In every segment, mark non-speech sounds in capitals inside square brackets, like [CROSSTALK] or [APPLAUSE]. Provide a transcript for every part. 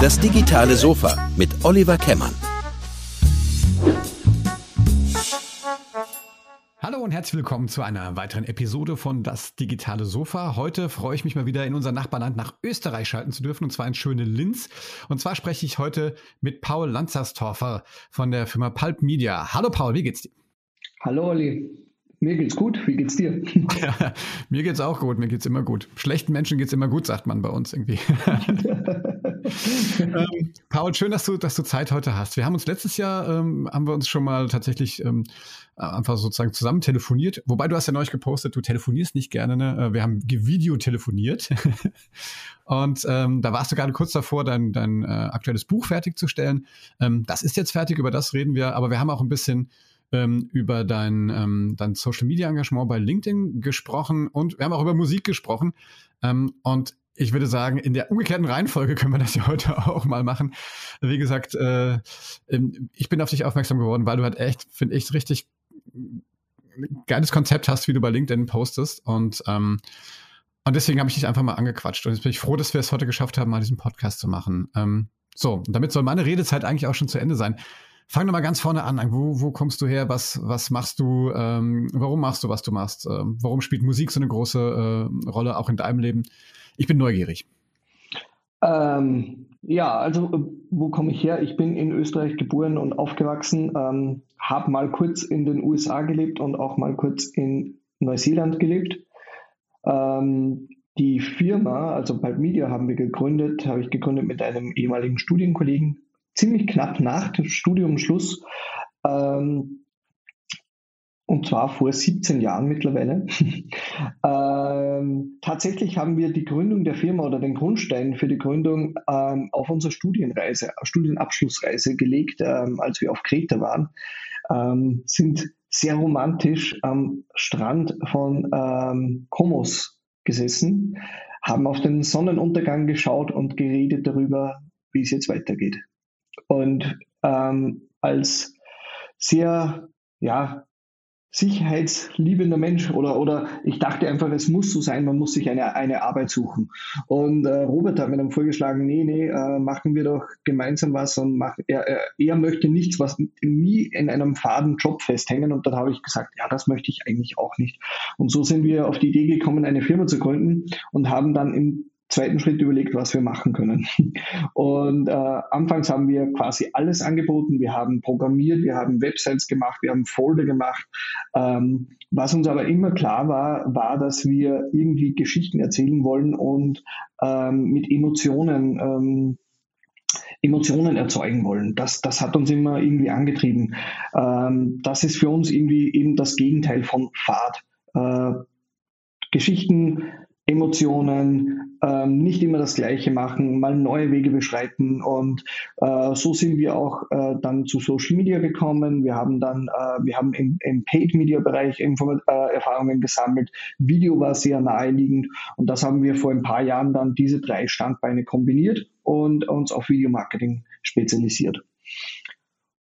Das digitale Sofa mit Oliver Kemmern. Hallo und herzlich willkommen zu einer weiteren Episode von Das digitale Sofa. Heute freue ich mich mal wieder in unser Nachbarland nach Österreich schalten zu dürfen und zwar in schöne Linz. Und zwar spreche ich heute mit Paul Lanzerstorfer von der Firma Pulp Media. Hallo Paul, wie geht's dir? Hallo Olli, mir geht's gut. Wie geht's dir? Ja, mir geht's auch gut. Mir geht's immer gut. Schlechten Menschen geht's immer gut, sagt man bei uns irgendwie. [LAUGHS] ähm, Paul, schön, dass du, dass du Zeit heute hast. Wir haben uns letztes Jahr ähm, haben wir uns schon mal tatsächlich ähm, einfach sozusagen zusammen telefoniert. Wobei du hast ja neulich gepostet, du telefonierst nicht gerne. Ne? Äh, wir haben Video telefoniert. [LAUGHS] Und ähm, da warst du gerade kurz davor, dein, dein äh, aktuelles Buch fertigzustellen. Ähm, das ist jetzt fertig, über das reden wir. Aber wir haben auch ein bisschen ähm, über dein, ähm, dein Social Media Engagement bei LinkedIn gesprochen und wir haben auch über Musik gesprochen. Ähm, und ich würde sagen, in der umgekehrten Reihenfolge können wir das ja heute [LAUGHS] auch mal machen. Wie gesagt, äh, ähm, ich bin auf dich aufmerksam geworden, weil du halt echt, finde ich, richtig geiles Konzept hast, wie du bei LinkedIn postest. Und, ähm, und deswegen habe ich dich einfach mal angequatscht. Und jetzt bin ich froh, dass wir es heute geschafft haben, mal diesen Podcast zu machen. Ähm, so, damit soll meine Redezeit eigentlich auch schon zu Ende sein. Fang doch mal ganz vorne an. Wo, wo kommst du her? Was, was machst du? Ähm, warum machst du, was du machst? Ähm, warum spielt Musik so eine große äh, Rolle auch in deinem Leben? Ich bin neugierig. Ähm, ja, also wo komme ich her? Ich bin in Österreich geboren und aufgewachsen, ähm, habe mal kurz in den USA gelebt und auch mal kurz in Neuseeland gelebt. Ähm, die Firma, also Pipe Media haben wir gegründet, habe ich gegründet mit einem ehemaligen Studienkollegen, ziemlich knapp nach dem Studiumschluss. Ähm, und zwar vor 17 Jahren mittlerweile. [LAUGHS] ähm, tatsächlich haben wir die Gründung der Firma oder den Grundstein für die Gründung ähm, auf unsere Studienreise, Studienabschlussreise gelegt, ähm, als wir auf Kreta waren. Ähm, sind sehr romantisch am Strand von ähm, Komos gesessen, haben auf den Sonnenuntergang geschaut und geredet darüber, wie es jetzt weitergeht. Und ähm, als sehr ja, sicherheitsliebender Mensch oder, oder ich dachte einfach, es muss so sein, man muss sich eine, eine Arbeit suchen. Und äh, Robert hat mir dann vorgeschlagen, nee, nee, äh, machen wir doch gemeinsam was und mach, er, er, er möchte nichts, was nie in einem faden Job festhängen. Und dann habe ich gesagt, ja, das möchte ich eigentlich auch nicht. Und so sind wir auf die Idee gekommen, eine Firma zu gründen und haben dann im zweiten Schritt überlegt, was wir machen können. [LAUGHS] Und äh, anfangs haben wir quasi alles angeboten. Wir haben programmiert, wir haben Websites gemacht, wir haben Folder gemacht. Ähm, was uns aber immer klar war, war, dass wir irgendwie Geschichten erzählen wollen und ähm, mit Emotionen ähm, Emotionen erzeugen wollen. Das, das hat uns immer irgendwie angetrieben. Ähm, das ist für uns irgendwie eben das Gegenteil von Fahrt. Äh, Geschichten Emotionen, ähm, nicht immer das Gleiche machen, mal neue Wege beschreiten. Und äh, so sind wir auch äh, dann zu Social Media gekommen. Wir haben dann, äh, wir haben im, im Paid Media Bereich Inform äh, Erfahrungen gesammelt. Video war sehr naheliegend und das haben wir vor ein paar Jahren dann diese drei Standbeine kombiniert und uns auf Video Marketing spezialisiert.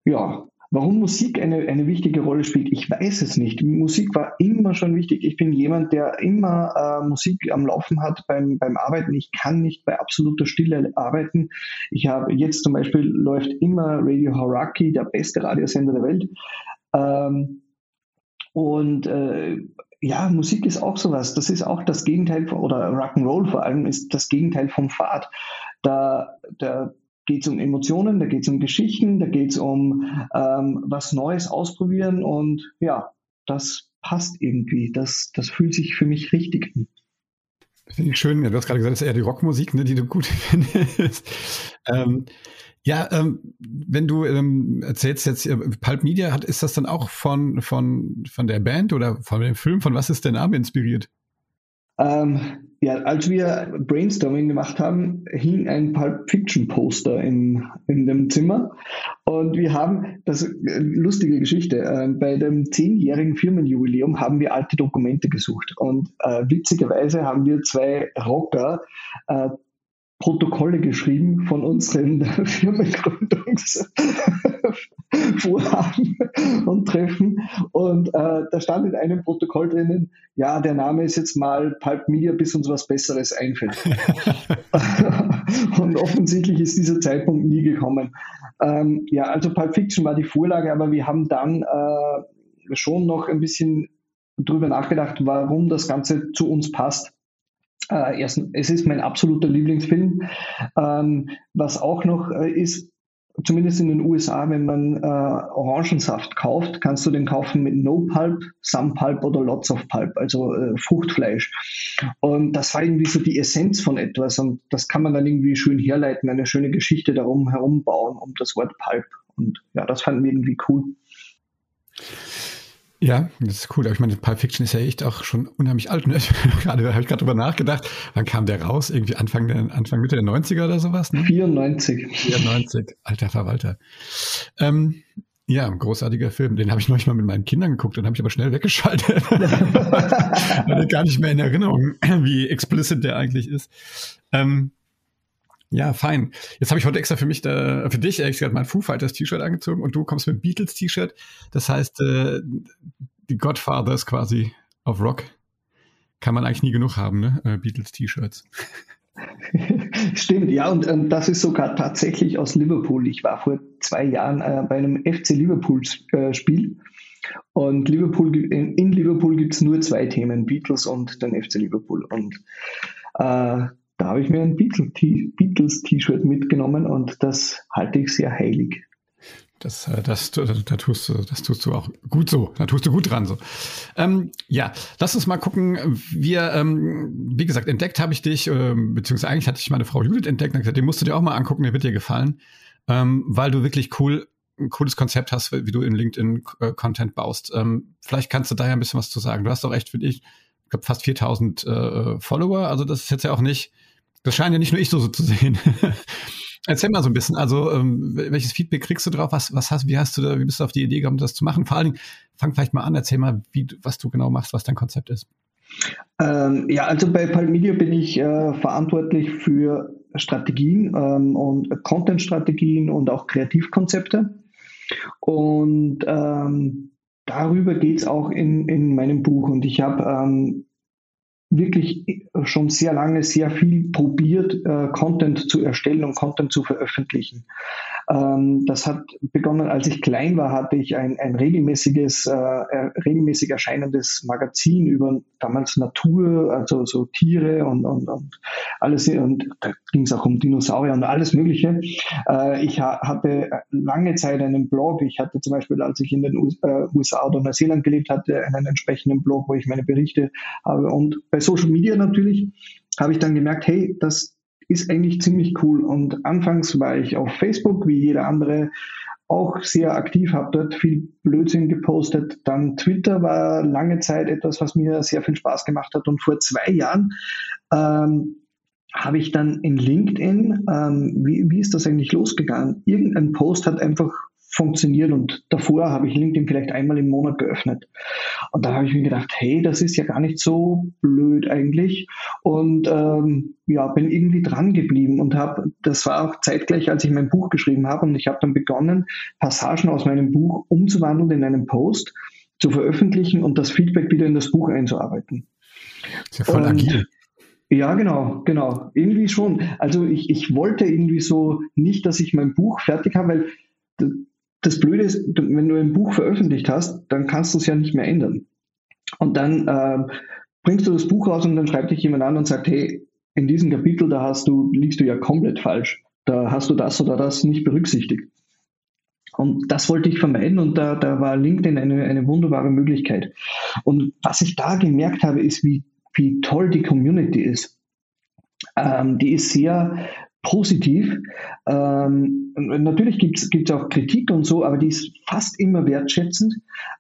Ja, Warum Musik eine, eine wichtige Rolle spielt, ich weiß es nicht. Musik war immer schon wichtig. Ich bin jemand, der immer äh, Musik am Laufen hat beim, beim Arbeiten. Ich kann nicht bei absoluter Stille arbeiten. Ich habe jetzt zum Beispiel läuft immer Radio Haraki, der beste Radiosender der Welt. Ähm, und äh, ja, Musik ist auch sowas. Das ist auch das Gegenteil von, oder Rock'n'Roll vor allem ist das Gegenteil vom Fahrt. Da, da geht es um Emotionen, da geht es um Geschichten, da geht es um ähm, was Neues ausprobieren und ja, das passt irgendwie. Das, das fühlt sich für mich richtig an. Finde ich schön. Du hast gerade gesagt, das ist eher die Rockmusik, ne, die du gut [LAUGHS] findest. ähm, ja, ähm, wenn du ähm, erzählst jetzt, äh, Pulp Media, hat, ist das dann auch von, von, von der Band oder von dem Film? Von was ist der Name inspiriert? Ähm, ja, als wir Brainstorming gemacht haben, hing ein Pulp Fiction Poster in, in dem Zimmer. Und wir haben, das eine lustige Geschichte, äh, bei dem zehnjährigen Firmenjubiläum haben wir alte Dokumente gesucht. Und äh, witzigerweise haben wir zwei Rocker äh, Protokolle geschrieben von unseren [LAUGHS] Firmengründungs [LAUGHS] Vorhaben und Treffen. Und äh, da stand in einem Protokoll drinnen, ja, der Name ist jetzt mal Pulp Media, bis uns was Besseres einfällt. [LAUGHS] und offensichtlich ist dieser Zeitpunkt nie gekommen. Ähm, ja, also Pulp Fiction war die Vorlage, aber wir haben dann äh, schon noch ein bisschen drüber nachgedacht, warum das Ganze zu uns passt. Äh, erstens, es ist mein absoluter Lieblingsfilm. Ähm, was auch noch äh, ist, zumindest in den USA, wenn man äh, Orangensaft kauft, kannst du den kaufen mit No Pulp, Some Pulp oder Lots of Pulp, also äh, Fruchtfleisch. Und das war irgendwie so die Essenz von etwas und das kann man dann irgendwie schön herleiten, eine schöne Geschichte darum herum bauen, um das Wort Pulp. Und ja, das fanden wir irgendwie cool. Ja, das ist cool. Aber ich meine, Pulp Fiction ist ja echt auch schon unheimlich alt. Ne? [LAUGHS] gerade habe ich gerade drüber nachgedacht. Wann kam der raus? Irgendwie Anfang der, Anfang Mitte der 90er oder sowas? Ne? 94. 94. Alter Verwalter. Ähm, ja, großartiger Film. Den habe ich neulich mal mit meinen Kindern geguckt, den habe ich aber schnell weggeschaltet. [LAUGHS] Ich gar nicht mehr in Erinnerung, wie explicit der eigentlich ist. Ähm, ja, fein. Jetzt habe ich heute extra für mich, da, für dich ehrlich gesagt, mein Foo Fighters T-Shirt angezogen und du kommst mit Beatles T-Shirt. Das heißt, äh, die Godfathers quasi auf Rock kann man eigentlich nie genug haben, ne? Äh, Beatles T-Shirts. [LAUGHS] Stimmt, ja, und ähm, das ist sogar tatsächlich aus Liverpool. Ich war vor zwei Jahren äh, bei einem FC Liverpool äh, und Liverpool, in, in Liverpool gibt es nur zwei Themen, Beatles und den FC Liverpool. Und äh, da habe ich mir ein Beatles-T-Shirt mitgenommen und das halte ich sehr heilig. Das, äh, das, das, da tust du, das tust du auch gut so. Da tust du gut dran so. Ähm, ja, lass uns mal gucken. Wir, ähm, wie gesagt, entdeckt habe ich dich, äh, beziehungsweise eigentlich hatte ich meine Frau Judith entdeckt und gesagt, den musst du dir auch mal angucken, der wird dir gefallen, ähm, weil du wirklich cool, ein cooles Konzept hast, wie du in LinkedIn äh, Content baust. Ähm, vielleicht kannst du da ja ein bisschen was zu sagen. Du hast doch echt für dich, ich glaube, fast 4000 äh, Follower. Also das ist jetzt ja auch nicht, das scheint ja nicht nur ich so, so zu sehen. [LAUGHS] Erzähl mal so ein bisschen, also ähm, welches Feedback kriegst du drauf? Was, was hast, wie hast du da, wie bist du auf die Idee gekommen, das zu machen? Vor allen Dingen, fang vielleicht mal an, erzähl mal, wie, was du genau machst, was dein Konzept ist. Ähm, ja, also bei Palmedia bin ich äh, verantwortlich für Strategien ähm, und Content-Strategien und auch Kreativkonzepte. Und ähm, darüber geht es auch in, in meinem Buch. Und ich habe ähm, wirklich schon sehr lange sehr viel probiert, äh, Content zu erstellen und Content zu veröffentlichen. Ähm, das hat begonnen, als ich klein war, hatte ich ein, ein regelmäßiges, äh, regelmäßig erscheinendes Magazin über damals Natur, also so Tiere und, und, und alles. Und da ging es auch um Dinosaurier und alles Mögliche. Äh, ich ha hatte lange Zeit einen Blog. Ich hatte zum Beispiel, als ich in den USA äh, oder Neuseeland gelebt hatte, einen entsprechenden Blog, wo ich meine Berichte habe. Und bei Social Media natürlich habe ich dann gemerkt, hey, das ist eigentlich ziemlich cool. Und anfangs war ich auf Facebook, wie jeder andere, auch sehr aktiv, habe dort viel Blödsinn gepostet. Dann Twitter war lange Zeit etwas, was mir sehr viel Spaß gemacht hat. Und vor zwei Jahren ähm, habe ich dann in LinkedIn, ähm, wie, wie ist das eigentlich losgegangen? Irgendein Post hat einfach funktioniert und davor habe ich LinkedIn vielleicht einmal im Monat geöffnet. Und da habe ich mir gedacht, hey, das ist ja gar nicht so blöd eigentlich und ähm, ja, bin irgendwie dran geblieben und habe, das war auch zeitgleich, als ich mein Buch geschrieben habe und ich habe dann begonnen, Passagen aus meinem Buch umzuwandeln in einen Post, zu veröffentlichen und das Feedback wieder in das Buch einzuarbeiten. Ist ja voll und, agil. Ja, genau, genau. Irgendwie schon. Also ich, ich wollte irgendwie so nicht, dass ich mein Buch fertig habe, weil das Blöde ist, wenn du ein Buch veröffentlicht hast, dann kannst du es ja nicht mehr ändern. Und dann äh, bringst du das Buch raus und dann schreibt dich jemand an und sagt, hey, in diesem Kapitel, da hast du, liegst du ja komplett falsch. Da hast du das oder das nicht berücksichtigt. Und das wollte ich vermeiden und da, da war LinkedIn eine, eine wunderbare Möglichkeit. Und was ich da gemerkt habe, ist, wie, wie toll die Community ist. Ähm, die ist sehr positiv. Ähm, natürlich gibt es auch Kritik und so, aber die ist fast immer wertschätzend.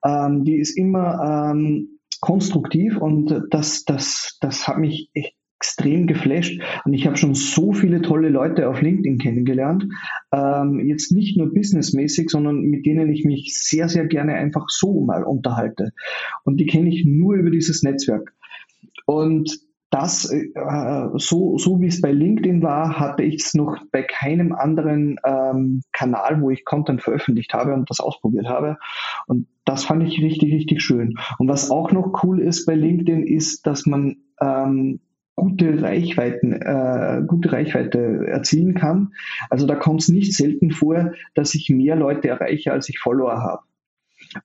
Ähm, die ist immer ähm, konstruktiv und das, das, das hat mich extrem geflasht. Und ich habe schon so viele tolle Leute auf LinkedIn kennengelernt. Ähm, jetzt nicht nur businessmäßig, sondern mit denen ich mich sehr, sehr gerne einfach so mal unterhalte. Und die kenne ich nur über dieses Netzwerk. Und das, äh, so, so wie es bei LinkedIn war, hatte ich es noch bei keinem anderen ähm, Kanal, wo ich Content veröffentlicht habe und das ausprobiert habe. Und das fand ich richtig, richtig schön. Und was auch noch cool ist bei LinkedIn, ist, dass man ähm, gute Reichweiten, äh, gute Reichweite erzielen kann. Also da kommt es nicht selten vor, dass ich mehr Leute erreiche, als ich Follower habe.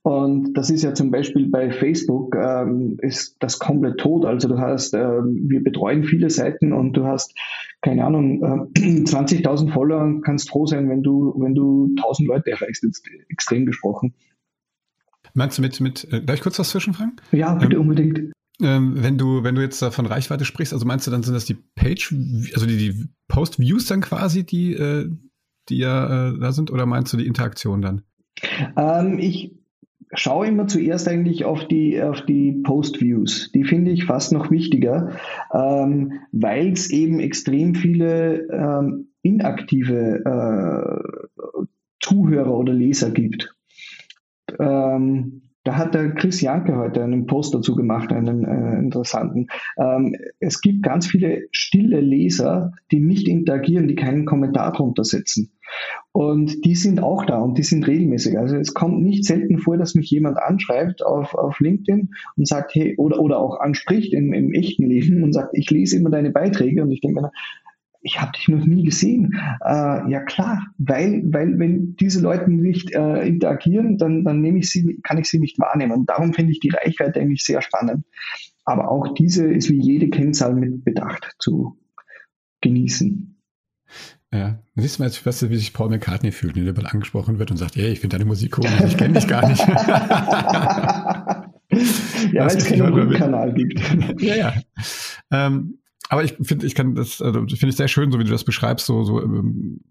Und das ist ja zum Beispiel bei Facebook ähm, ist das komplett tot. Also du hast, äh, wir betreuen viele Seiten und du hast, keine Ahnung, äh, [CLEARS THROAT] 20.000 Follower und kannst froh sein, wenn du, wenn du 1.000 Leute erreichst, jetzt extrem gesprochen. Meinst du mit, mit, äh, darf ich kurz was zwischenfragen? Ja, bitte ähm, unbedingt. Ähm, wenn du, wenn du jetzt von Reichweite sprichst, also meinst du dann sind das die Page, also die, die Post-Views dann quasi, die, äh, die ja äh, da sind, oder meinst du die Interaktion dann? Ähm, ich schaue immer zuerst eigentlich auf die, auf die Post-Views. Die finde ich fast noch wichtiger, ähm, weil es eben extrem viele ähm, inaktive äh, Zuhörer oder Leser gibt. Ähm, da hat der Chris Janke heute einen Post dazu gemacht, einen äh, interessanten. Ähm, es gibt ganz viele stille Leser, die nicht interagieren, die keinen Kommentar drunter setzen. Und die sind auch da und die sind regelmäßig. Also es kommt nicht selten vor, dass mich jemand anschreibt auf, auf LinkedIn und sagt, hey, oder, oder auch anspricht im, im echten Leben und sagt, ich lese immer deine Beiträge und ich denke mir, ich habe dich noch nie gesehen. Äh, ja klar, weil, weil wenn diese Leute nicht äh, interagieren, dann, dann nehme ich sie, kann ich sie nicht wahrnehmen. Und darum finde ich die Reichweite eigentlich sehr spannend. Aber auch diese ist wie jede Kennzahl mit Bedacht zu genießen. Ja, siehst du mal jetzt, weißt du, wie sich Paul McCartney fühlt, wenn er angesprochen wird und sagt, hey, ich finde deine Musik cool, ich kenne dich gar nicht. [LAUGHS] ja, weil es keinen Kanal gibt. ja, ja. Ähm, aber ich finde, ich kann das, also finde ich sehr schön, so wie du das beschreibst, so, so, ähm,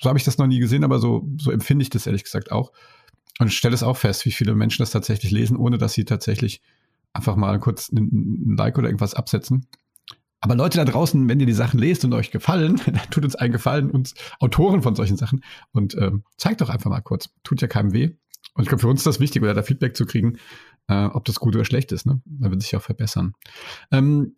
so habe ich das noch nie gesehen, aber so, so empfinde ich das ehrlich gesagt auch. Und stelle es auch fest, wie viele Menschen das tatsächlich lesen, ohne dass sie tatsächlich einfach mal kurz ein Like oder irgendwas absetzen. Aber Leute da draußen, wenn ihr die Sachen lest und euch gefallen, [LAUGHS] dann tut uns einen Gefallen, uns Autoren von solchen Sachen und ähm, zeigt doch einfach mal kurz. Tut ja keinem weh. Und ich glaube, für uns ist das wichtig, oder da Feedback zu kriegen, äh, ob das gut oder schlecht ist. Ne? Man wird sich ja auch verbessern. Ähm,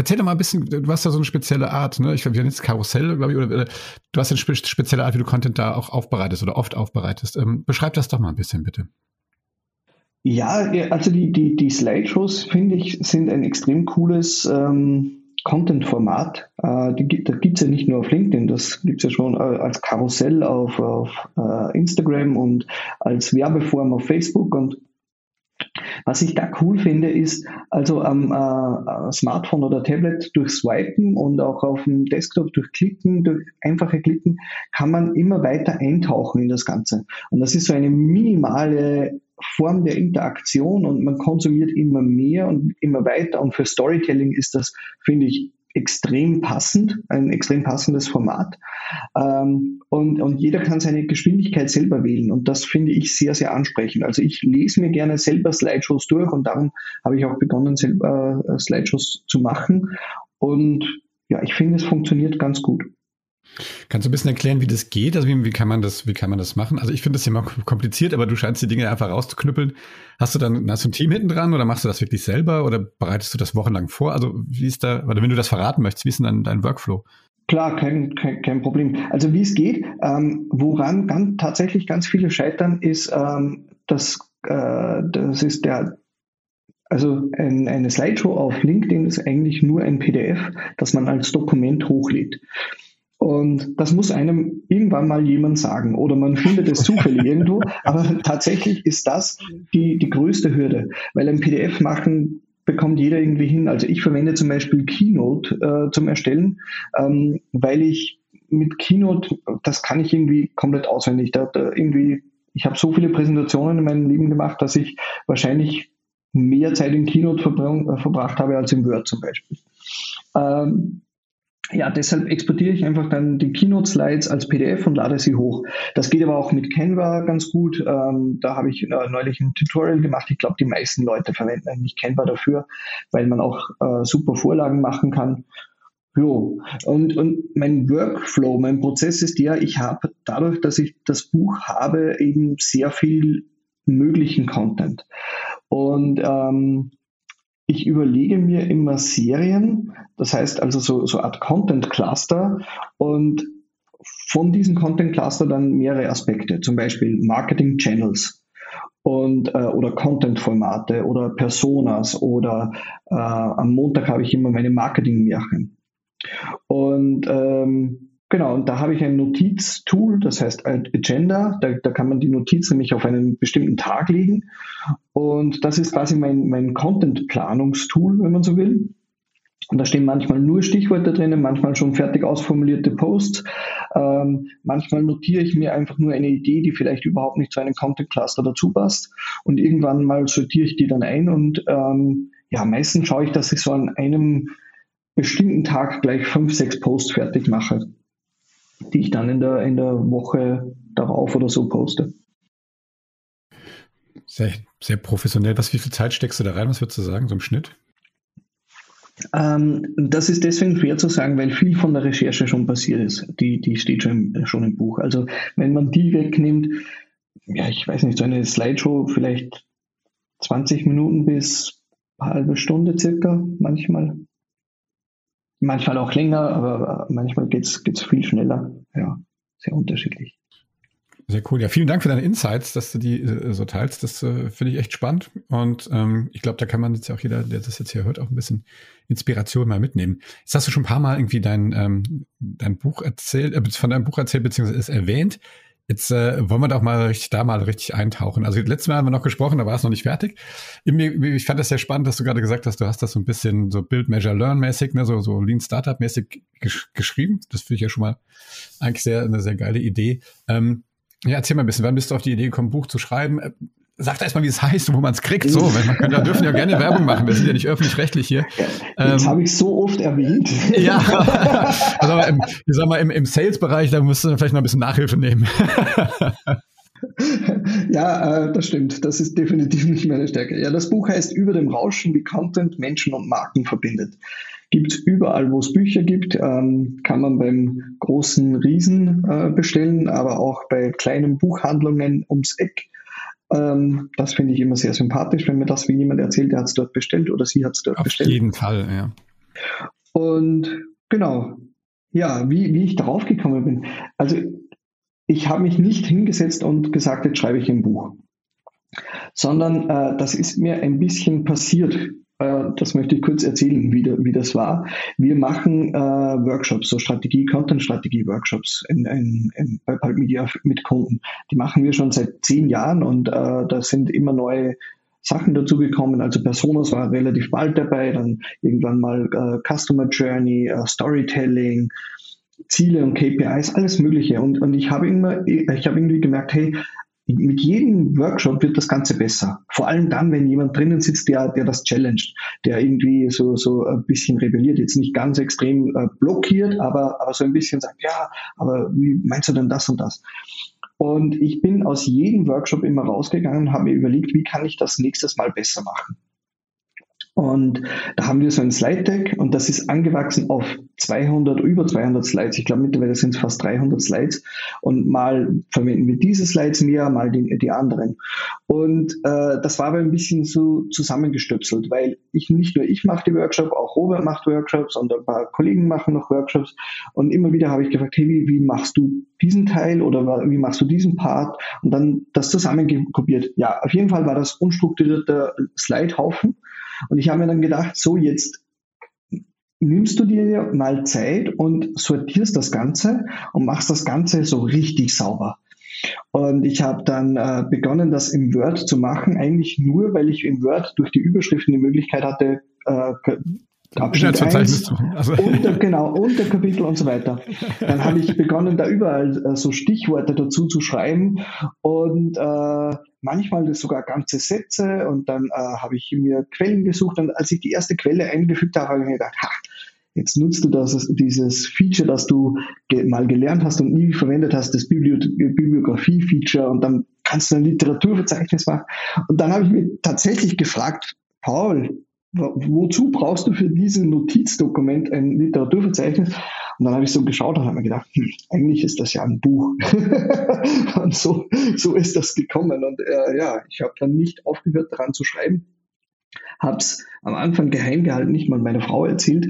Erzähl doch mal ein bisschen, du hast ja so eine spezielle Art, ne? Ich glaube, wir jetzt Karussell, glaube ich, oder, du hast eine spe spezielle Art, wie du Content da auch aufbereitest oder oft aufbereitest. Ähm, beschreib das doch mal ein bisschen, bitte. Ja, also die, die, die Slideshows, finde ich, sind ein extrem cooles ähm, Content-Format. Äh, die, gibt es ja nicht nur auf LinkedIn, das gibt es ja schon äh, als Karussell auf, auf äh, Instagram und als Werbeform auf Facebook und was ich da cool finde, ist also am äh, Smartphone oder Tablet durch Swipen und auch auf dem Desktop durch Klicken, durch einfache Klicken, kann man immer weiter eintauchen in das Ganze. Und das ist so eine minimale Form der Interaktion und man konsumiert immer mehr und immer weiter. Und für Storytelling ist das, finde ich, extrem passend, ein extrem passendes Format. Ähm, und, und jeder kann seine Geschwindigkeit selber wählen. Und das finde ich sehr, sehr ansprechend. Also ich lese mir gerne selber Slideshows durch und darum habe ich auch begonnen, selber äh, Slideshows zu machen. Und ja, ich finde, es funktioniert ganz gut. Kannst du ein bisschen erklären, wie das geht? Also wie, wie, kann man das, wie kann man das machen? Also ich finde das immer kompliziert, aber du scheinst die Dinge einfach rauszuknüppeln. Hast du dann, hast du ein Team hinten dran oder machst du das wirklich selber oder bereitest du das wochenlang vor? Also wie ist da, oder wenn du das verraten möchtest, wie ist denn dann dein Workflow? Klar, kein, kein, kein Problem. Also wie es geht, ähm, woran ganz, tatsächlich ganz viele scheitern, ist, ähm, dass äh, das ist der also ein, eine Slideshow auf LinkedIn ist eigentlich nur ein PDF, das man als Dokument hochlädt. Und das muss einem irgendwann mal jemand sagen oder man findet es zufällig irgendwo. Aber tatsächlich ist das die, die größte Hürde, weil ein PDF machen bekommt jeder irgendwie hin. Also ich verwende zum Beispiel Keynote äh, zum Erstellen, ähm, weil ich mit Keynote, das kann ich irgendwie komplett auswendig. Da, da irgendwie, ich habe so viele Präsentationen in meinem Leben gemacht, dass ich wahrscheinlich mehr Zeit in Keynote verbracht habe als im Word zum Beispiel. Ähm, ja, deshalb exportiere ich einfach dann die Keynote-Slides als PDF und lade sie hoch. Das geht aber auch mit Canva ganz gut. Ähm, da habe ich äh, neulich ein Tutorial gemacht. Ich glaube, die meisten Leute verwenden eigentlich Canva dafür, weil man auch äh, super Vorlagen machen kann. Jo. Und, und mein Workflow, mein Prozess ist der, ich habe dadurch, dass ich das Buch habe, eben sehr viel möglichen Content. Und ähm, ich überlege mir immer Serien, das heißt also so, so Art Content Cluster und von diesem Content Cluster dann mehrere Aspekte, zum Beispiel Marketing Channels und äh, oder Content-Formate oder Personas oder äh, am Montag habe ich immer meine Marketing-Märchen. Und ähm, Genau, und da habe ich ein Notiztool, das heißt Agenda. Da, da, kann man die Notiz nämlich auf einen bestimmten Tag legen. Und das ist quasi mein, mein Content-Planungstool, wenn man so will. Und da stehen manchmal nur Stichworte drinnen, manchmal schon fertig ausformulierte Posts. Ähm, manchmal notiere ich mir einfach nur eine Idee, die vielleicht überhaupt nicht zu einem Content Cluster dazu passt. Und irgendwann mal sortiere ich die dann ein. Und ähm, ja, meistens schaue ich, dass ich so an einem bestimmten Tag gleich fünf, sechs Posts fertig mache, die ich dann in der, in der Woche darauf oder so poste. Sehr, sehr professionell. Was, wie viel Zeit steckst du da rein? Was würdest du sagen, so im Schnitt? Ähm, das ist deswegen schwer zu sagen, weil viel von der Recherche schon passiert ist. Die, die steht schon im, schon im Buch. Also wenn man die wegnimmt, ja, ich weiß nicht, so eine Slideshow vielleicht 20 Minuten bis eine halbe Stunde circa, manchmal. Manchmal auch länger, aber manchmal geht es viel schneller. Ja, sehr unterschiedlich. Sehr cool. Ja, vielen Dank für deine Insights, dass du die äh, so teilst. Das äh, finde ich echt spannend. Und ähm, ich glaube, da kann man jetzt auch jeder, der das jetzt hier hört, auch ein bisschen Inspiration mal mitnehmen. Jetzt hast du schon ein paar Mal irgendwie dein, ähm, dein Buch erzählt, äh, von deinem Buch erzählt, beziehungsweise ist erwähnt. Jetzt äh, wollen wir doch mal richtig, da mal richtig eintauchen. Also letztes Mal haben wir noch gesprochen, da war es noch nicht fertig. Ich fand das sehr spannend, dass du gerade gesagt hast, du hast das so ein bisschen so Build, Measure, Learn-mäßig, ne, so, so Lean Startup-mäßig gesch geschrieben. Das finde ich ja schon mal eigentlich sehr, eine sehr geile Idee. Ähm, ja, erzähl mal ein bisschen, wann bist du auf die Idee gekommen, Buch zu schreiben? Äh, sag erst mal, wie es heißt und wo man es kriegt. So, weil man kann, da dürfen ja gerne Werbung machen. Wir sind ja nicht öffentlich-rechtlich hier. Das ähm, habe ich so oft erwähnt. [LAUGHS] Ja, also im, ich sag mal, im, im Sales-Bereich, da musst du vielleicht noch ein bisschen Nachhilfe nehmen. [LAUGHS] ja, äh, das stimmt. Das ist definitiv nicht meine Stärke. Ja, das Buch heißt Über dem Rauschen, wie Content Menschen und Marken verbindet. Gibt überall, wo es Bücher gibt, ähm, kann man beim großen Riesen äh, bestellen, aber auch bei kleinen Buchhandlungen ums Eck. Ähm, das finde ich immer sehr sympathisch, wenn mir das wie jemand erzählt, der hat es dort bestellt oder sie hat es dort Auf bestellt. Auf jeden Fall, ja. Und genau, ja, wie, wie ich darauf gekommen bin. Also ich habe mich nicht hingesetzt und gesagt, jetzt schreibe ich ein Buch, sondern äh, das ist mir ein bisschen passiert das möchte ich kurz erzählen, wie, wie das war. Wir machen äh, Workshops, so Strategie, Content-Strategie-Workshops in, in, in, bei Pulp Media mit Kunden. Die machen wir schon seit zehn Jahren und äh, da sind immer neue Sachen dazugekommen. Also Personas war relativ bald dabei, dann irgendwann mal äh, Customer Journey, äh, Storytelling, Ziele und KPIs, alles Mögliche. Und, und ich habe immer, ich habe irgendwie gemerkt, hey, mit jedem Workshop wird das Ganze besser. Vor allem dann, wenn jemand drinnen sitzt, der, der das challenged, der irgendwie so, so ein bisschen rebelliert, jetzt nicht ganz extrem äh, blockiert, aber, aber so ein bisschen sagt, ja, aber wie meinst du denn das und das? Und ich bin aus jedem Workshop immer rausgegangen und habe mir überlegt, wie kann ich das nächstes Mal besser machen? Und da haben wir so ein Slide Deck und das ist angewachsen auf 200, über 200 Slides. Ich glaube, mittlerweile sind es fast 300 Slides. Und mal verwenden wir diese Slides mehr, mal die, die anderen. Und äh, das war aber ein bisschen so zusammengestöpselt, weil ich nicht nur ich mache die Workshop, auch Robert macht Workshops und ein paar Kollegen machen noch Workshops. Und immer wieder habe ich gefragt, hey, wie, wie machst du diesen Teil oder wie machst du diesen Part? Und dann das zusammengekopiert. Ja, auf jeden Fall war das unstrukturierter Slidehaufen. Und ich habe mir dann gedacht, so jetzt nimmst du dir mal Zeit und sortierst das Ganze und machst das Ganze so richtig sauber. Und ich habe dann äh, begonnen, das im Word zu machen, eigentlich nur, weil ich im Word durch die Überschriften die Möglichkeit hatte, äh, Abschnitt 1, also. unter, genau, Unterkapitel und so weiter. [LAUGHS] Dann habe ich begonnen, da überall äh, so Stichworte dazu zu schreiben und äh, manchmal sogar ganze Sätze und dann äh, habe ich mir Quellen gesucht und als ich die erste Quelle eingefügt habe, habe ich mir gedacht, ha, jetzt nutzt du das, dieses Feature, das du ge mal gelernt hast und nie verwendet hast, das Bibli Bibliografie-Feature und dann kannst du ein Literaturverzeichnis machen. Und dann habe ich mich tatsächlich gefragt, Paul, wozu brauchst du für dieses Notizdokument ein Literaturverzeichnis? Und dann habe ich so geschaut und habe mir gedacht, hm, eigentlich ist das ja ein Buch. [LAUGHS] und so, so ist das gekommen. Und äh, ja, ich habe dann nicht aufgehört daran zu schreiben. Habe es am Anfang geheim gehalten, nicht mal meiner Frau erzählt.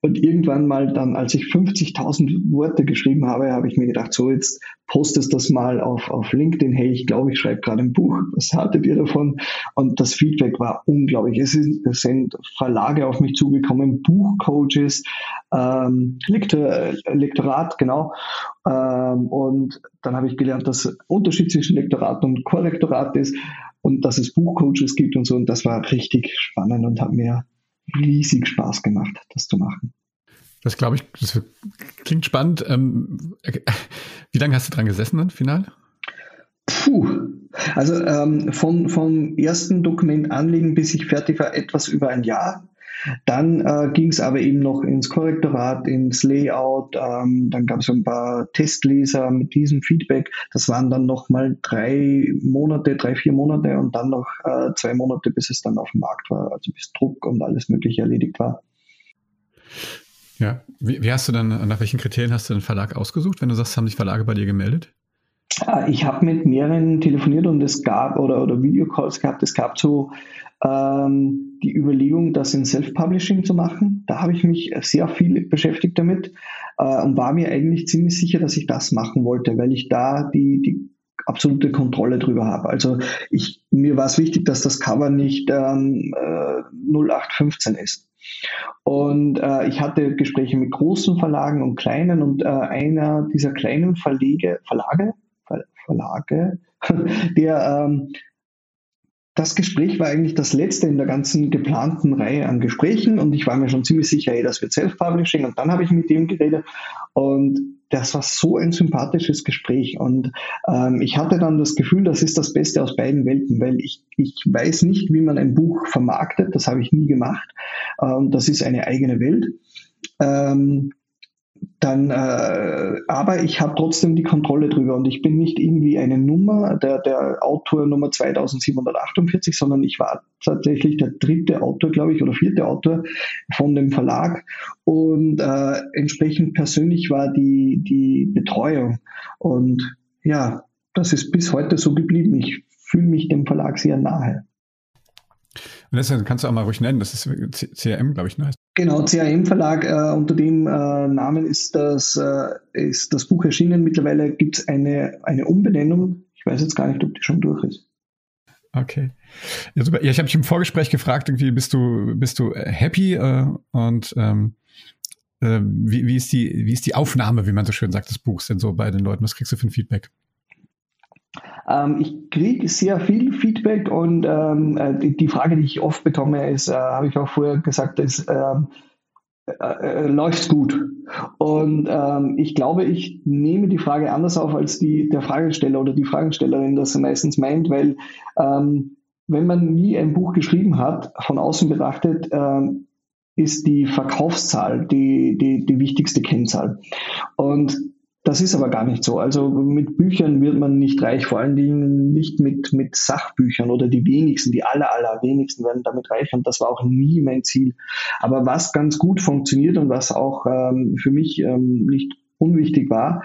Und irgendwann mal dann, als ich 50.000 Worte geschrieben habe, habe ich mir gedacht, so jetzt postest das mal auf, auf LinkedIn. Hey, ich glaube, ich schreibe gerade ein Buch. Was haltet ihr davon? Und das Feedback war unglaublich. Es sind Verlage auf mich zugekommen, Buchcoaches, ähm, Lektor, Lektorat, genau. Ähm, und dann habe ich gelernt, dass Unterschied zwischen Lektorat und Korrektorat ist und dass es Buchcoaches gibt und so. Und das war richtig spannend und hat mir riesig Spaß gemacht, das zu machen. Das glaube ich, das klingt spannend. Ähm, wie lange hast du dran gesessen dann final? Puh, also ähm, von, vom ersten Dokument anlegen bis ich fertig war, etwas über ein Jahr. Dann äh, ging es aber eben noch ins Korrektorat, ins Layout. Ähm, dann gab es ein paar Testleser mit diesem Feedback. Das waren dann noch mal drei Monate, drei, vier Monate und dann noch äh, zwei Monate, bis es dann auf dem Markt war, also bis Druck und alles Mögliche erledigt war. Ja, wie, wie hast du dann, nach welchen Kriterien hast du den Verlag ausgesucht, wenn du sagst, haben sich Verlage bei dir gemeldet? Ah, ich habe mit mehreren telefoniert und es gab oder, oder Videocalls gehabt. Es gab so ähm, die Überlegung, das in Self-Publishing zu machen. Da habe ich mich sehr viel beschäftigt damit äh, und war mir eigentlich ziemlich sicher, dass ich das machen wollte, weil ich da die, die absolute Kontrolle drüber habe. Also ich, mir war es wichtig, dass das Cover nicht ähm, äh, 0815 ist. Und äh, ich hatte Gespräche mit großen Verlagen und kleinen und äh, einer dieser kleinen Verlege, Verlage, Verlage, [LAUGHS] der ähm, das Gespräch war eigentlich das letzte in der ganzen geplanten Reihe an Gesprächen und ich war mir schon ziemlich sicher, hey, das wird Self-Publishing und dann habe ich mit dem geredet und das war so ein sympathisches Gespräch und ähm, ich hatte dann das Gefühl, das ist das Beste aus beiden Welten, weil ich, ich weiß nicht, wie man ein Buch vermarktet, das habe ich nie gemacht und ähm, das ist eine eigene Welt. Ähm, dann, äh, aber ich habe trotzdem die Kontrolle drüber und ich bin nicht irgendwie eine Nummer, der, der Autor Nummer 2748, sondern ich war tatsächlich der dritte Autor, glaube ich, oder vierte Autor von dem Verlag und äh, entsprechend persönlich war die, die Betreuung und ja, das ist bis heute so geblieben. Ich fühle mich dem Verlag sehr nahe. Und das kannst du auch mal ruhig nennen, das ist CRM, glaube ich, ne? Genau, CRM Verlag, äh, unter dem äh, Namen ist das, äh, ist das Buch erschienen. Mittlerweile gibt es eine, eine Umbenennung. Ich weiß jetzt gar nicht, ob die schon durch ist. Okay. Ja, super. Ja, ich habe dich im Vorgespräch gefragt, irgendwie bist du, bist du happy äh, und ähm, äh, wie, wie, ist die, wie ist die Aufnahme, wie man so schön sagt, des Buchs denn so bei den Leuten? Was kriegst du für ein Feedback? Ähm, ich kriege sehr viel Feedback und ähm, äh, die, die, Frage, die ich oft bekomme, ist, äh, habe ich auch vorher gesagt, ist, ähm, äh, äh, läuft gut. Und ähm, ich glaube, ich nehme die Frage anders auf, als die, der Fragesteller oder die Fragestellerin das meistens meint, weil ähm, wenn man nie ein Buch geschrieben hat, von außen betrachtet, ähm, ist die Verkaufszahl die, die, die wichtigste Kennzahl. Und das ist aber gar nicht so. Also mit Büchern wird man nicht reich, vor allen Dingen nicht mit, mit Sachbüchern oder die wenigsten, die aller, aller wenigsten werden damit reich und das war auch nie mein Ziel. Aber was ganz gut funktioniert und was auch ähm, für mich ähm, nicht unwichtig war,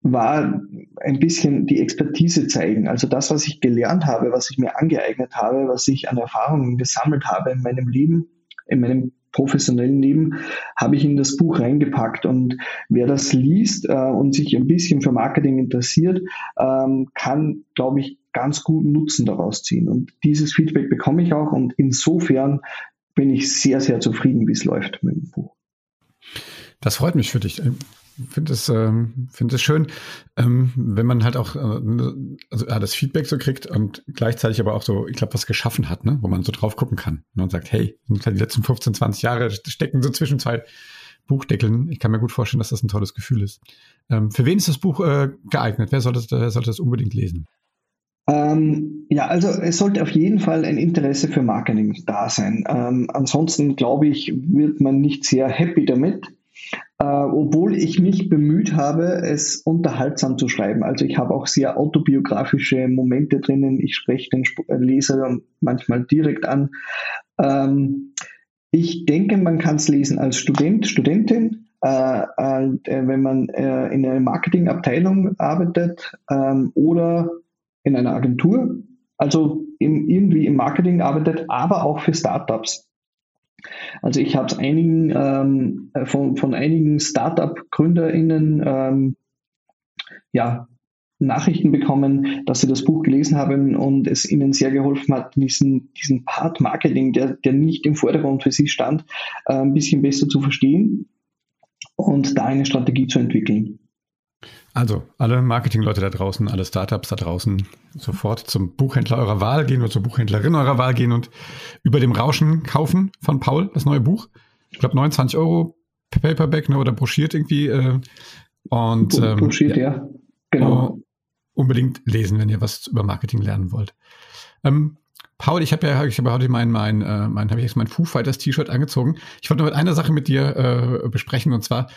war ein bisschen die Expertise zeigen. Also das, was ich gelernt habe, was ich mir angeeignet habe, was ich an Erfahrungen gesammelt habe in meinem Leben, in meinem professionellen Leben, habe ich in das Buch reingepackt. Und wer das liest äh, und sich ein bisschen für Marketing interessiert, ähm, kann, glaube ich, ganz gut Nutzen daraus ziehen. Und dieses Feedback bekomme ich auch. Und insofern bin ich sehr, sehr zufrieden, wie es läuft mit dem Buch. Das freut mich für dich finde es, ähm, finde es schön, ähm, wenn man halt auch äh, also, ja, das Feedback so kriegt und gleichzeitig aber auch so, ich glaube, was geschaffen hat, ne? wo man so drauf gucken kann ne? und sagt, hey, die letzten 15, 20 Jahre stecken so zwischen zwei Buchdeckeln. Ich kann mir gut vorstellen, dass das ein tolles Gefühl ist. Ähm, für wen ist das Buch äh, geeignet? Wer sollte, wer sollte das unbedingt lesen? Ähm, ja, also es sollte auf jeden Fall ein Interesse für Marketing da sein. Ähm, ansonsten glaube ich, wird man nicht sehr happy damit äh, obwohl ich mich bemüht habe, es unterhaltsam zu schreiben. Also ich habe auch sehr autobiografische Momente drinnen. Ich spreche den äh, Leser manchmal direkt an. Ähm, ich denke, man kann es lesen als Student, Studentin, äh, äh, wenn man äh, in einer Marketingabteilung arbeitet ähm, oder in einer Agentur. also in, irgendwie im Marketing arbeitet, aber auch für Startups. Also ich habe es einigen ähm, von, von einigen Startup-GründerInnen ähm, ja, Nachrichten bekommen, dass sie das Buch gelesen haben und es ihnen sehr geholfen hat, diesen, diesen Part Marketing, der, der nicht im Vordergrund für sie stand, äh, ein bisschen besser zu verstehen und da eine Strategie zu entwickeln. Also, alle Marketingleute da draußen, alle Startups da draußen, sofort zum Buchhändler eurer Wahl gehen oder zur Buchhändlerin eurer Wahl gehen und über dem Rauschen kaufen von Paul, das neue Buch. Ich glaube 29 Euro Paperback ne, oder broschiert irgendwie. Äh, und ähm, broschiert, ja. ja. Genau. Uh, unbedingt lesen, wenn ihr was über Marketing lernen wollt. Ähm, Paul, ich habe ja, ich habe heute mein, mein, äh, mein, habe ich jetzt mein Foo Fighters T-Shirt angezogen. Ich wollte noch mit einer Sache mit dir äh, besprechen und zwar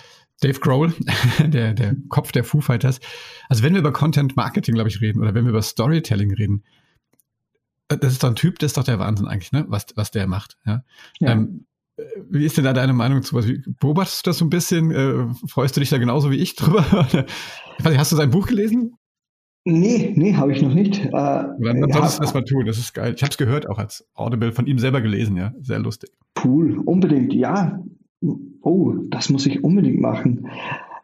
Dave Grohl, [LAUGHS] der, der Kopf der Foo Fighters. Also wenn wir über Content Marketing, glaube ich, reden oder wenn wir über Storytelling reden, äh, das ist doch ein Typ, das ist doch der Wahnsinn eigentlich, ne? Was, was der macht. Ja. ja. Ähm, äh, wie ist denn da deine Meinung zu was? Beobachtest du das so ein bisschen? Äh, freust du dich da genauso wie ich [LAUGHS] drüber? nicht, hast du sein Buch gelesen? Nee, nee, habe ich noch nicht. Äh, dann, dann solltest du das mal tun, das ist geil. Ich habe es gehört, auch als Audible von ihm selber gelesen, ja. Sehr lustig. Cool, unbedingt, ja oh, das muss ich unbedingt machen.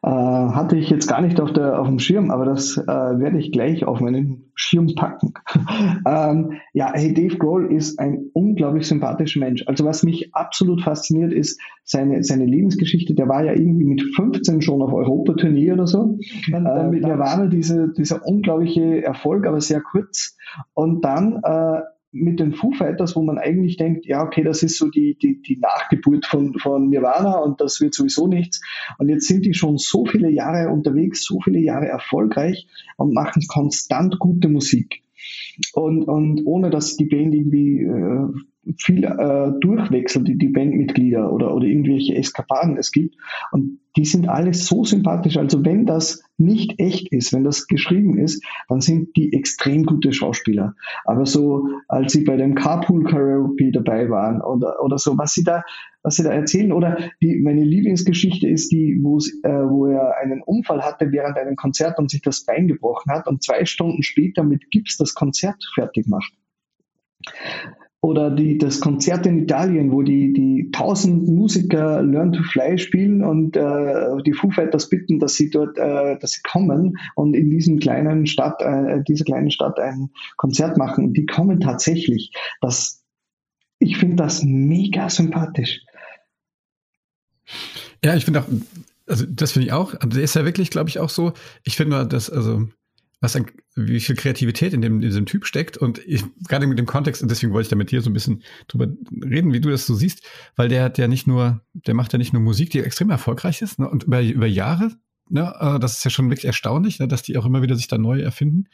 Äh, hatte ich jetzt gar nicht auf, der, auf dem Schirm, aber das äh, werde ich gleich auf meinen Schirm packen. [LAUGHS] ähm, ja, hey, Dave Grohl ist ein unglaublich sympathischer Mensch. Also was mich absolut fasziniert, ist seine, seine Lebensgeschichte. Der war ja irgendwie mit 15 schon auf Europatournee oder so. Äh, mit Nirvana diese, dieser unglaubliche Erfolg, aber sehr kurz. Und dann äh, mit den Foo Fighters, wo man eigentlich denkt, ja, okay, das ist so die, die, die Nachgeburt von, von Nirvana und das wird sowieso nichts. Und jetzt sind die schon so viele Jahre unterwegs, so viele Jahre erfolgreich und machen konstant gute Musik. Und, und ohne dass die Band irgendwie äh, viel äh, durchwechselt, die, die Bandmitglieder oder, oder irgendwelche Eskapaden es gibt. Und die sind alle so sympathisch. Also wenn das nicht echt ist, wenn das geschrieben ist, dann sind die extrem gute Schauspieler. Aber so, als sie bei dem Carpool Karaoke dabei waren oder, oder so, was sie da, was sie da erzählen, oder die, meine Lieblingsgeschichte ist die, wo, äh, wo er einen Unfall hatte während einem Konzert und sich das Bein gebrochen hat und zwei Stunden später mit Gips das Konzert fertig macht. Oder die, das Konzert in Italien, wo die, die tausend Musiker Learn to Fly spielen und äh, die Foo Fighters bitten, dass sie dort, äh, dass sie kommen und in diesem kleinen Stadt, äh, dieser kleinen Stadt ein Konzert machen. Und die kommen tatsächlich. Das, ich finde das mega sympathisch. Ja, ich finde auch, also das finde ich auch. Der ist ja wirklich, glaube ich, auch so. Ich finde, dass, also was ein, wie viel Kreativität in dem in diesem Typ steckt und ich, gerade mit dem Kontext und deswegen wollte ich da mit dir so ein bisschen drüber reden, wie du das so siehst, weil der hat ja nicht nur, der macht ja nicht nur Musik, die extrem erfolgreich ist ne, und über über Jahre, ne, äh, das ist ja schon wirklich erstaunlich, ne, dass die auch immer wieder sich da neu erfinden.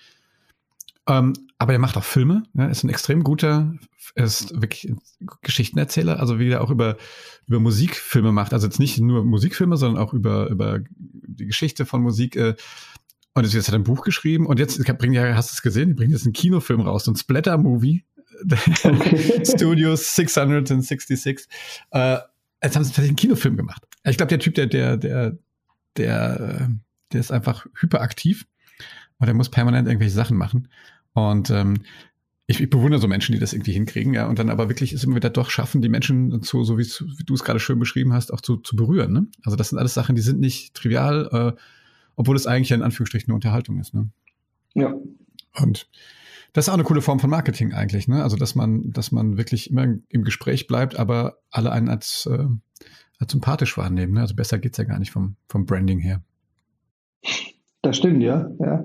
Ähm, aber er macht auch Filme, ne, ist ein extrem guter, ist wirklich Geschichtenerzähler, also wie er auch über über Musikfilme macht, also jetzt nicht nur Musikfilme, sondern auch über über die Geschichte von Musik. Äh, und jetzt hat er ein Buch geschrieben und jetzt bringen ja, hast du es gesehen, die bringen jetzt einen Kinofilm raus, so ein Splatter-Movie. [LAUGHS] Studios 666. Äh, jetzt haben sie tatsächlich einen Kinofilm gemacht. Ich glaube, der Typ, der, der, der, der, der ist einfach hyperaktiv und der muss permanent irgendwelche Sachen machen. Und ähm, ich, ich bewundere so Menschen, die das irgendwie hinkriegen, ja, und dann aber wirklich ist immer wieder doch schaffen, die Menschen zu, so wie, wie du es gerade schön beschrieben hast, auch zu, zu berühren. Ne? Also das sind alles Sachen, die sind nicht trivial. Äh, obwohl es eigentlich in Anführungsstrichen eine Unterhaltung ist. Ne? Ja. Und das ist auch eine coole Form von Marketing eigentlich, ne? Also dass man, dass man wirklich immer im Gespräch bleibt, aber alle einen als, äh, als sympathisch wahrnehmen. Ne? Also besser geht's ja gar nicht vom, vom Branding her. Das stimmt, ja. ja.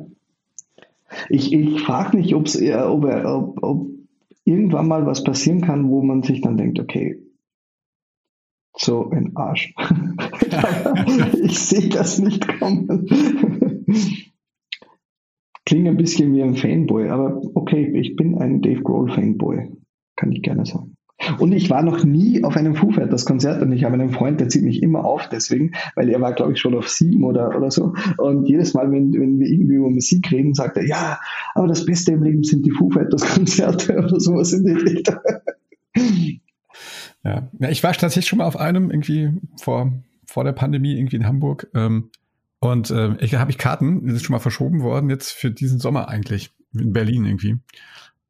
Ich, ich frage mich, ob's, ob, ob, ob irgendwann mal was passieren kann, wo man sich dann denkt, okay, so ein Arsch. [LAUGHS] ich sehe das nicht kommen. Klingt ein bisschen wie ein Fanboy, aber okay, ich bin ein Dave Grohl Fanboy, kann ich gerne sagen. Und ich war noch nie auf einem Foo Fighters Konzert und ich habe einen Freund, der zieht mich immer auf deswegen, weil er war, glaube ich, schon auf sieben oder, oder so. Und jedes Mal, wenn, wenn wir irgendwie über Musik reden, sagt er, ja, aber das Beste im Leben sind die Foo Fighters Konzerte [LAUGHS] oder sowas in die Richtung. Ja. ja, ich war tatsächlich schon mal auf einem irgendwie vor, vor der Pandemie irgendwie in Hamburg. Ähm, und äh, ich habe ich Karten, die sind schon mal verschoben worden, jetzt für diesen Sommer eigentlich, in Berlin irgendwie.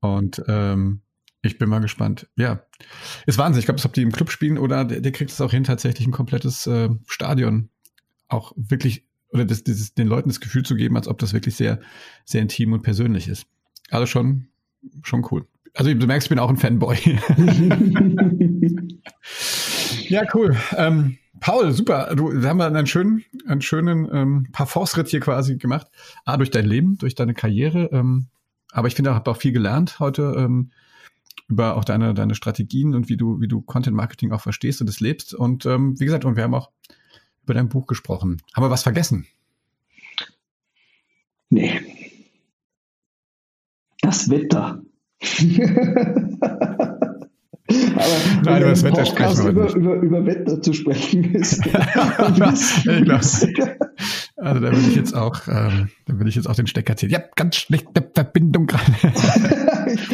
Und ähm, ich bin mal gespannt. Ja, ist Wahnsinn. Ich glaube, ob die im Club spielen oder der, der kriegt es auch hin, tatsächlich ein komplettes äh, Stadion auch wirklich oder das, dieses, den Leuten das Gefühl zu geben, als ob das wirklich sehr, sehr intim und persönlich ist. Also schon, schon cool. Also du merkst, ich bin auch ein Fanboy. [LAUGHS] ja, cool. Ähm, Paul, super. Du, wir haben einen schönen, einen schönen ähm, Parforce-Ritt hier quasi gemacht. A, durch dein Leben, durch deine Karriere. Ähm, aber ich finde, ich habe auch viel gelernt heute ähm, über auch deine, deine Strategien und wie du, wie du Content Marketing auch verstehst und es lebst. Und ähm, wie gesagt, und wir haben auch über dein Buch gesprochen. Haben wir was vergessen? Nee. Das Wetter. Aber [LAUGHS] Nein, über das Wetter sprechen wir über. Über, über Wetter zu sprechen ist. [LAUGHS] also da will ich jetzt auch, ähm, da will ich jetzt auch den Stecker ziehen. Ja, ganz schlechte Verbindung gerade. [LAUGHS]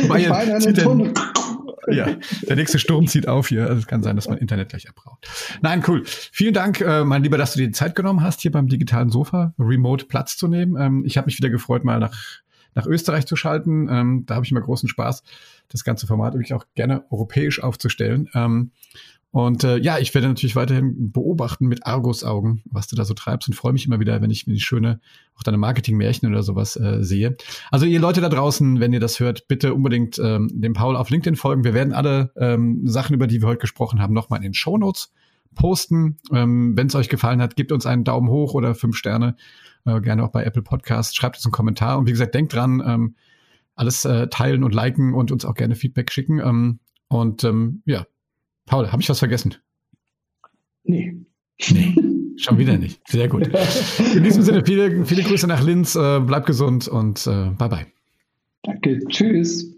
meine einen Tunnel. Ja, der nächste Sturm zieht auf hier. Also es kann sein, dass mein Internet gleich abbraucht. Nein, cool. Vielen Dank, äh, mein Lieber, dass du dir die Zeit genommen hast, hier beim digitalen Sofa remote Platz zu nehmen. Ähm, ich habe mich wieder gefreut, mal nach, nach Österreich zu schalten. Ähm, da habe ich immer großen Spaß, das ganze Format wirklich auch gerne europäisch aufzustellen. Ähm, und äh, ja, ich werde natürlich weiterhin beobachten mit Argus-Augen, was du da so treibst und freue mich immer wieder, wenn ich mir die schöne, auch deine Marketing-Märchen oder sowas äh, sehe. Also ihr Leute da draußen, wenn ihr das hört, bitte unbedingt ähm, dem Paul auf LinkedIn folgen. Wir werden alle ähm, Sachen, über die wir heute gesprochen haben, nochmal in den Show Notes posten. Ähm, wenn es euch gefallen hat, gebt uns einen Daumen hoch oder fünf Sterne. Äh, gerne auch bei Apple Podcasts. Schreibt uns einen Kommentar. Und wie gesagt, denkt dran, ähm, alles äh, teilen und liken und uns auch gerne Feedback schicken. Ähm, und ähm, ja, Paul, habe ich was vergessen? Nee. Nee. Schon wieder nicht. Sehr gut. In diesem Sinne, viele, viele Grüße nach Linz. Äh, bleib gesund und äh, bye bye. Danke. Tschüss.